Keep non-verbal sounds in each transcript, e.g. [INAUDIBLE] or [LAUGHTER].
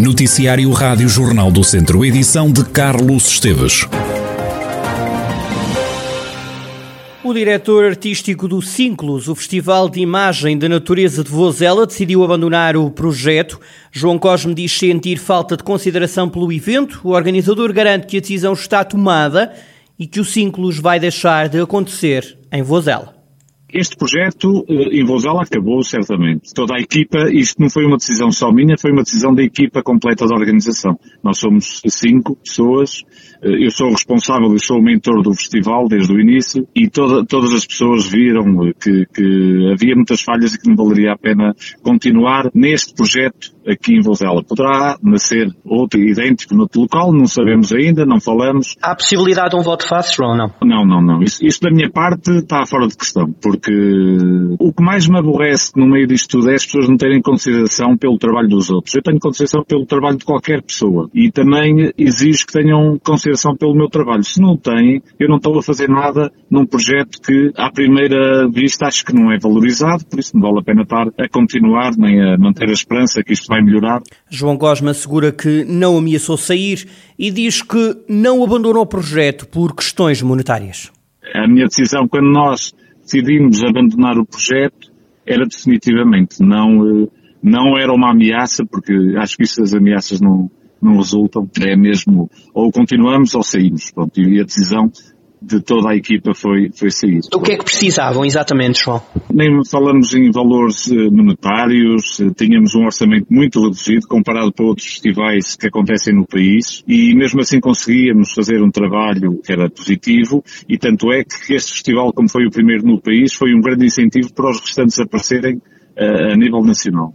Noticiário Rádio Jornal do Centro, edição de Carlos Esteves. O diretor artístico do Cínclos, o Festival de Imagem da Natureza de Vozela, decidiu abandonar o projeto. João Cosme diz sentir falta de consideração pelo evento. O organizador garante que a decisão está tomada e que o Cínclos vai deixar de acontecer em Vozela. Este projeto eh, em Vozela acabou, certamente. Toda a equipa, isto não foi uma decisão só minha, foi uma decisão da equipa completa da organização. Nós somos cinco pessoas, eh, eu sou o responsável, eu sou o mentor do festival desde o início e toda, todas as pessoas viram que, que havia muitas falhas e que não valeria a pena continuar neste projeto aqui em Vozela. Poderá nascer outro idêntico no local, não sabemos ainda, não falamos. Há possibilidade de um voto fácil ou não? Não, não, não. Isso, isso da minha parte está fora de questão, porque o que mais me aborrece no meio disto tudo é as pessoas não terem consideração pelo trabalho dos outros. Eu tenho consideração pelo trabalho de qualquer pessoa e também exijo que tenham consideração pelo meu trabalho. Se não têm, eu não estou a fazer nada num projeto que à primeira vista acho que não é valorizado, por isso não vale a pena estar a continuar nem a manter a esperança que isto vai melhorar. João Gosma assegura que não ameaçou sair e diz que não abandonou o projeto por questões monetárias. A minha decisão, quando nós decidimos abandonar o projeto, era definitivamente, não, eh, não era uma ameaça, porque acho que isso as ameaças não, não resultam, é mesmo, ou continuamos ou saímos, pronto, e a decisão de toda a equipa foi, foi sair. O que é que precisavam exatamente, João? Nem falamos em valores eh, monetários, eh, tínhamos um orçamento muito reduzido comparado para outros festivais que acontecem no país e mesmo assim conseguíamos fazer um trabalho que era positivo e tanto é que este festival, como foi o primeiro no país, foi um grande incentivo para os restantes aparecerem uh, a nível nacional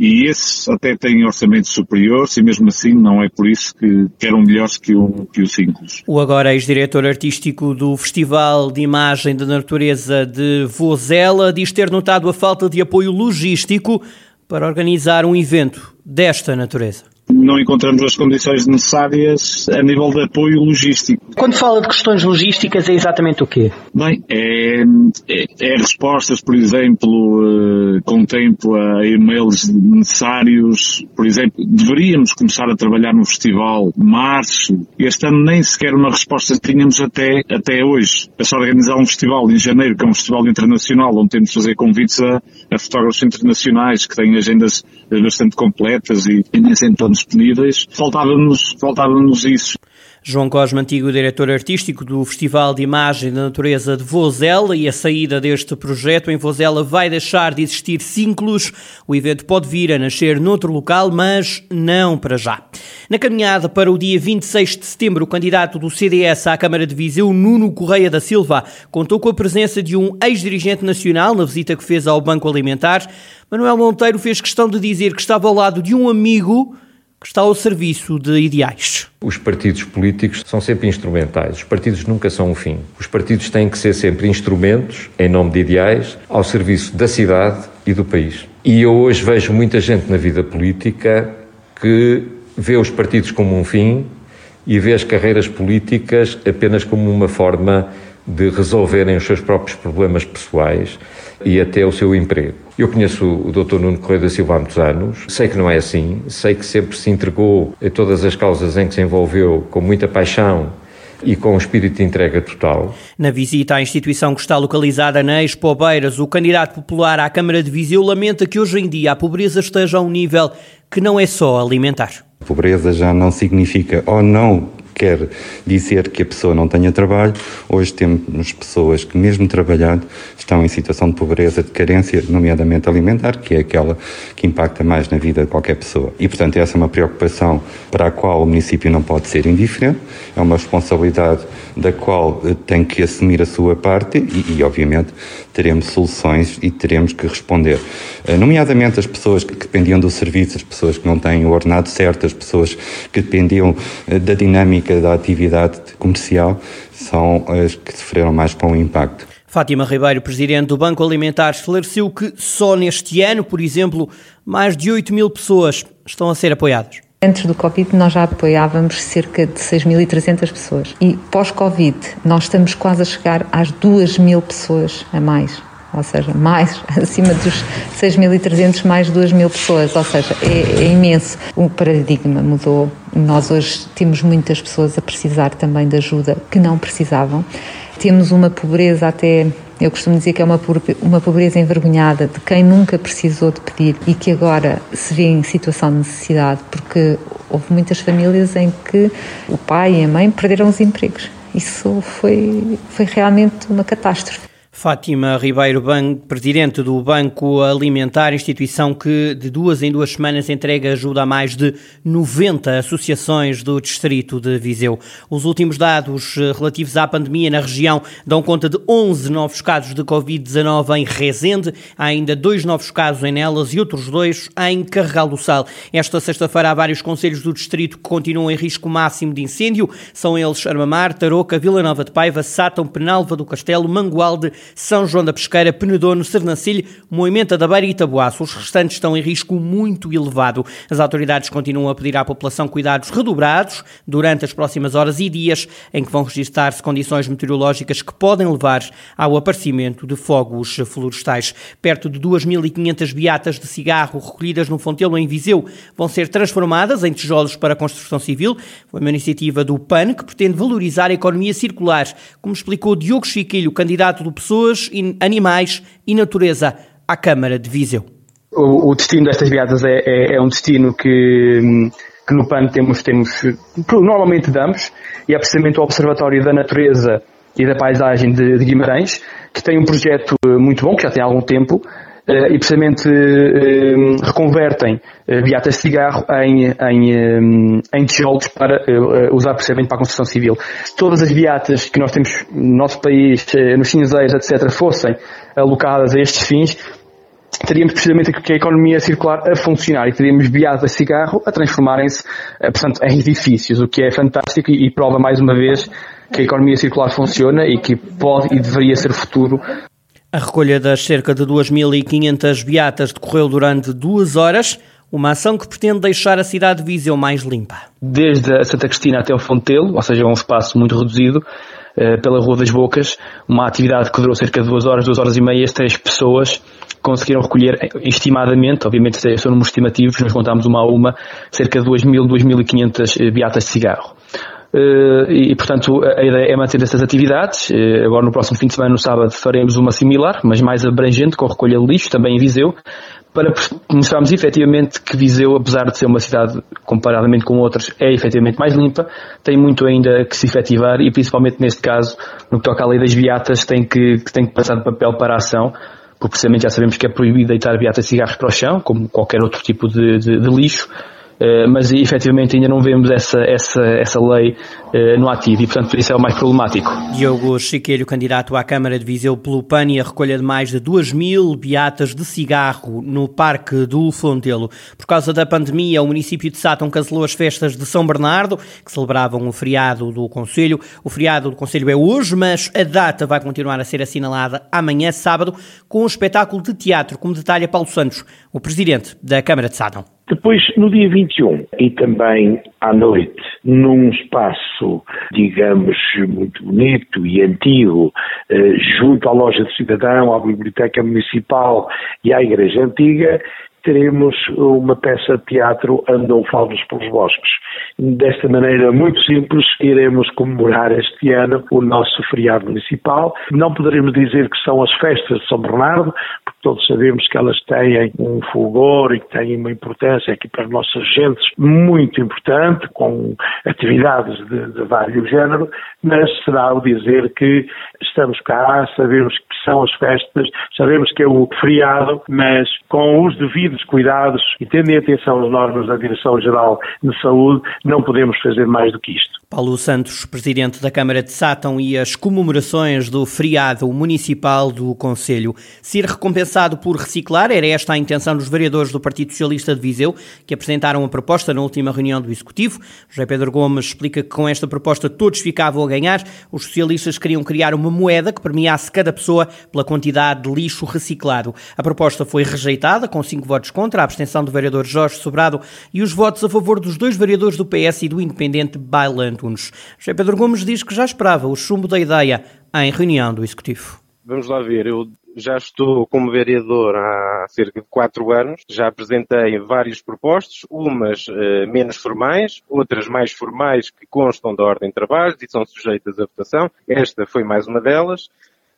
e esses até têm orçamentos superiores e mesmo assim não é por isso que, que eram melhores que o, que o Simples. O agora ex-diretor artístico do Festival de Imagem da Natureza de Vozela diz ter notado a falta de apoio logístico para organizar um evento desta natureza não encontramos as condições necessárias a nível de apoio logístico. Quando fala de questões logísticas, é exatamente o quê? Bem, é, é, é respostas, por exemplo, uh, com tempo a e-mails necessários. Por exemplo, deveríamos começar a trabalhar no festival março. Este ano nem sequer uma resposta tínhamos até, até hoje. É só organizar um festival em janeiro, que é um festival internacional, onde temos de fazer convites a, a fotógrafos internacionais que têm agendas bastante completas e, e nem sempre todos disponíveis. Faltava-nos faltava isso. João Cosme, antigo diretor artístico do Festival de Imagem da Natureza de Vozela e a saída deste projeto em Vozela vai deixar de existir ciclos. O evento pode vir a nascer noutro local, mas não para já. Na caminhada para o dia 26 de setembro, o candidato do CDS à Câmara de Viseu, Nuno Correia da Silva, contou com a presença de um ex-dirigente nacional na visita que fez ao Banco Alimentar. Manuel Monteiro fez questão de dizer que estava ao lado de um amigo que está ao serviço de ideais. Os partidos políticos são sempre instrumentais, os partidos nunca são um fim. Os partidos têm que ser sempre instrumentos, em nome de ideais, ao serviço da cidade e do país. E eu hoje vejo muita gente na vida política que vê os partidos como um fim e vê as carreiras políticas apenas como uma forma de resolverem os seus próprios problemas pessoais e até o seu emprego. Eu conheço o Dr. Nuno Correia da Silva há muitos anos, sei que não é assim, sei que sempre se entregou a todas as causas em que se envolveu com muita paixão e com um espírito de entrega total. Na visita à instituição que está localizada na Expo Beiras, o candidato popular à Câmara de Viseu lamenta que hoje em dia a pobreza esteja a um nível que não é só alimentar. A pobreza já não significa ou não quer dizer que a pessoa não tenha trabalho. Hoje temos pessoas que, mesmo trabalhando, estão em situação de pobreza, de carência, nomeadamente alimentar, que é aquela que impacta mais na vida de qualquer pessoa. E, portanto, essa é uma preocupação para a qual o município não pode ser indiferente, é uma responsabilidade da qual eh, tem que assumir a sua parte e, e obviamente, teremos soluções e teremos que responder. Eh, nomeadamente as pessoas que dependiam do serviço, as pessoas que não têm o ordenado certo, as pessoas que dependiam eh, da dinâmica da atividade comercial, são as que sofreram mais com o impacto. Fátima Ribeiro, presidente do Banco Alimentar, esclareceu que só neste ano, por exemplo, mais de 8 mil pessoas estão a ser apoiadas. Antes do Covid, nós já apoiávamos cerca de 6.300 pessoas. E pós-Covid, nós estamos quase a chegar às 2 mil pessoas a mais. ou seja, mais, [LAUGHS] acima dos 6.300, mais 2.000 pessoas, ou seja, é, é, imenso. O paradigma mudou. Nós hoje temos muitas pessoas a precisar também de ajuda que não precisavam. Temos uma pobreza até eu costumo dizer que é uma, uma pobreza envergonhada de quem nunca precisou de pedir e que agora se vê em situação de necessidade, porque houve muitas famílias em que o pai e a mãe perderam os empregos. Isso foi, foi realmente uma catástrofe. Fátima Ribeiro, presidente do Banco Alimentar, instituição que de duas em duas semanas entrega ajuda a mais de 90 associações do distrito de Viseu. Os últimos dados eh, relativos à pandemia na região dão conta de 11 novos casos de Covid-19 em Rezende, há ainda dois novos casos em Nelas e outros dois em Carregal do Sal. Esta sexta-feira há vários conselhos do distrito que continuam em risco máximo de incêndio. São eles Armamar, Tarouca, Vila Nova de Paiva, Sátão, Penalva do Castelo, Mangualde, são João da Pesqueira, Penedono, Sernancelho, Moimenta da Beira e Itabuaço. Os restantes estão em risco muito elevado. As autoridades continuam a pedir à população cuidados redobrados durante as próximas horas e dias em que vão registrar-se condições meteorológicas que podem levar ao aparecimento de fogos florestais. Perto de 2.500 beatas de cigarro recolhidas no Fontelo, em Viseu, vão ser transformadas em tijolos para construção civil. Foi uma iniciativa do PAN que pretende valorizar a economia circular, como explicou Diogo Chiquilho, candidato do Pessoas, Animais e Natureza à Câmara de Viseu. O, o destino destas viadas é, é, é, um destino que, que no PAN temos, temos, normalmente damos, e é precisamente o Observatório da Natureza e da Paisagem de, de Guimarães, que tem um projeto muito bom, que já tem algum tempo, e precisamente eh, reconvertem eh, beatas de cigarro em, em, em tijolos para usar precisamente para a construção civil. Se todas as beatas que nós temos no nosso país, nos cinzeiros, etc., fossem alocadas a estes fins, teríamos precisamente a economia circular a funcionar e teríamos beatas de cigarro a transformarem-se, portanto, em edifícios, o que é fantástico e prova mais uma vez que a economia circular funciona e que pode e deveria ser o futuro a recolha das cerca de 2.500 beatas decorreu durante duas horas, uma ação que pretende deixar a cidade de Viseu mais limpa. Desde a Santa Cristina até o Fontelo, ou seja, é um espaço muito reduzido, eh, pela Rua das Bocas, uma atividade que durou cerca de duas horas, duas horas e meia, três pessoas conseguiram recolher, estimadamente, obviamente são números estimativos, nós contámos uma a uma, cerca de 2.000, 2.500 eh, beatas de cigarro. Eh, e, portanto, a ideia é manter essas atividades. Eh, agora, no próximo fim de semana, no sábado, faremos uma similar, mas mais abrangente, com recolha de lixo, também em Viseu, para mostrarmos efetivamente que Viseu, apesar de ser uma cidade, comparadamente com outras, é efetivamente mais limpa, tem muito ainda que se efetivar e, principalmente neste caso, no que toca à lei das beatas, tem que, tem que passar de papel para a ação, porque precisamente já sabemos que é proibido deitar beatas e cigarros para o chão, como qualquer outro tipo de, de, de lixo, mas efetivamente ainda não vemos essa, essa, essa lei eh, no ativo e, portanto, isso é o mais problemático. Diogo Chiqueiro, candidato à Câmara de Viseu pelo PAN e a recolha de mais de 2 mil beatas de cigarro no Parque do Fontelo. Por causa da pandemia, o município de Sátão cancelou as festas de São Bernardo, que celebravam o feriado do Conselho. O feriado do Conselho é hoje, mas a data vai continuar a ser assinalada amanhã, sábado, com um espetáculo de teatro, como detalha Paulo Santos, o presidente da Câmara de Sátão. Depois, no dia 21, e também à noite, num espaço, digamos, muito bonito e antigo, eh, junto à loja do cidadão, à biblioteca municipal e à igreja antiga, teremos uma peça de teatro Andam Falvos pelos Bosques. Desta maneira muito simples, iremos comemorar este ano o nosso feriado municipal. Não poderemos dizer que são as festas de São Bernardo, todos sabemos que elas têm um fulgor e que têm uma importância aqui para as nossas gentes muito importante, com atividades de, de vários géneros, mas será o dizer que estamos cá, sabemos que são as festas, sabemos que é o feriado, mas com os devidos cuidados e tendo em atenção as normas da Direção-Geral de Saúde, não podemos fazer mais do que isto. Paulo Santos, presidente da Câmara de Sátão e as comemorações do feriado municipal do Conselho. Ser recompensado por reciclar era esta a intenção dos vereadores do Partido Socialista de Viseu, que apresentaram a proposta na última reunião do Executivo. José Pedro Gomes explica que com esta proposta todos ficavam a ganhar. Os socialistas queriam criar uma moeda que premiasse cada pessoa pela quantidade de lixo reciclado. A proposta foi rejeitada, com cinco votos contra, a abstenção do vereador Jorge Sobrado e os votos a favor dos dois vereadores do PS e do independente Bailan Antunes. José Pedro Gomes diz que já esperava o chumbo da ideia em reunião do Executivo vamos lá ver, eu já estou como vereador há cerca de quatro anos, já apresentei várias propostas, umas uh, menos formais, outras mais formais que constam da ordem de trabalho e são sujeitas à votação. Esta foi mais uma delas.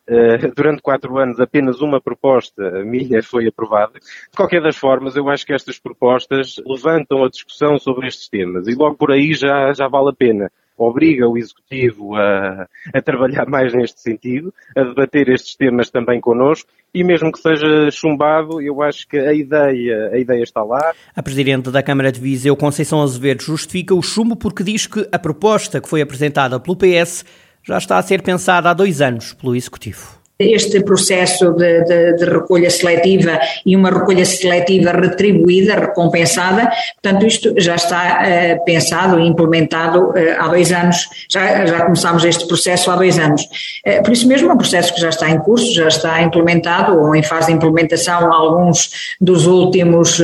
Uh, durante quatro anos apenas uma proposta minha foi aprovada. De qualquer das formas, eu acho que estas propostas levantam a discussão sobre estes temas e logo por aí já, já vale a pena obriga o Executivo a, a, trabalhar mais neste sentido, a debater estes temas também connosco e mesmo que seja chumbado, eu acho que a ideia, a ideia está lá. A Presidente da Câmara de Viseu, Conceição Azevedo, justifica o chumbo porque diz que a proposta que foi apresentada pelo PS já está a ser pensada há dois anos pelo Executivo este processo de, de, de, recolha seletiva e uma recolha seletiva retribuída, recompensada, portanto isto já está uh, pensado e implementado uh, há dois anos, já, já começámos este processo há dois anos. Uh, por isso mesmo é um processo que já está em curso, já está implementado ou em fase de implementação. Alguns dos últimos,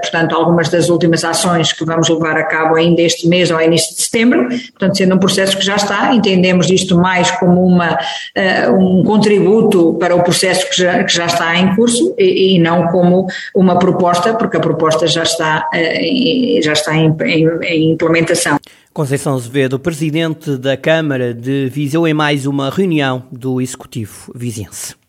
portanto algumas das últimas ações que vamos levar a cabo ainda este mês ou início de setembro, portanto sendo um processo que já está, entendemos isto mais como uma, um contributo para o processo que já, que já está em curso e, e, não como uma proposta, porque a proposta já está, eh, já está em, em, em implementação. Conceição Azevedo, presidente da Câmara de Viseu, em mais uma reunião do Executivo Viziense.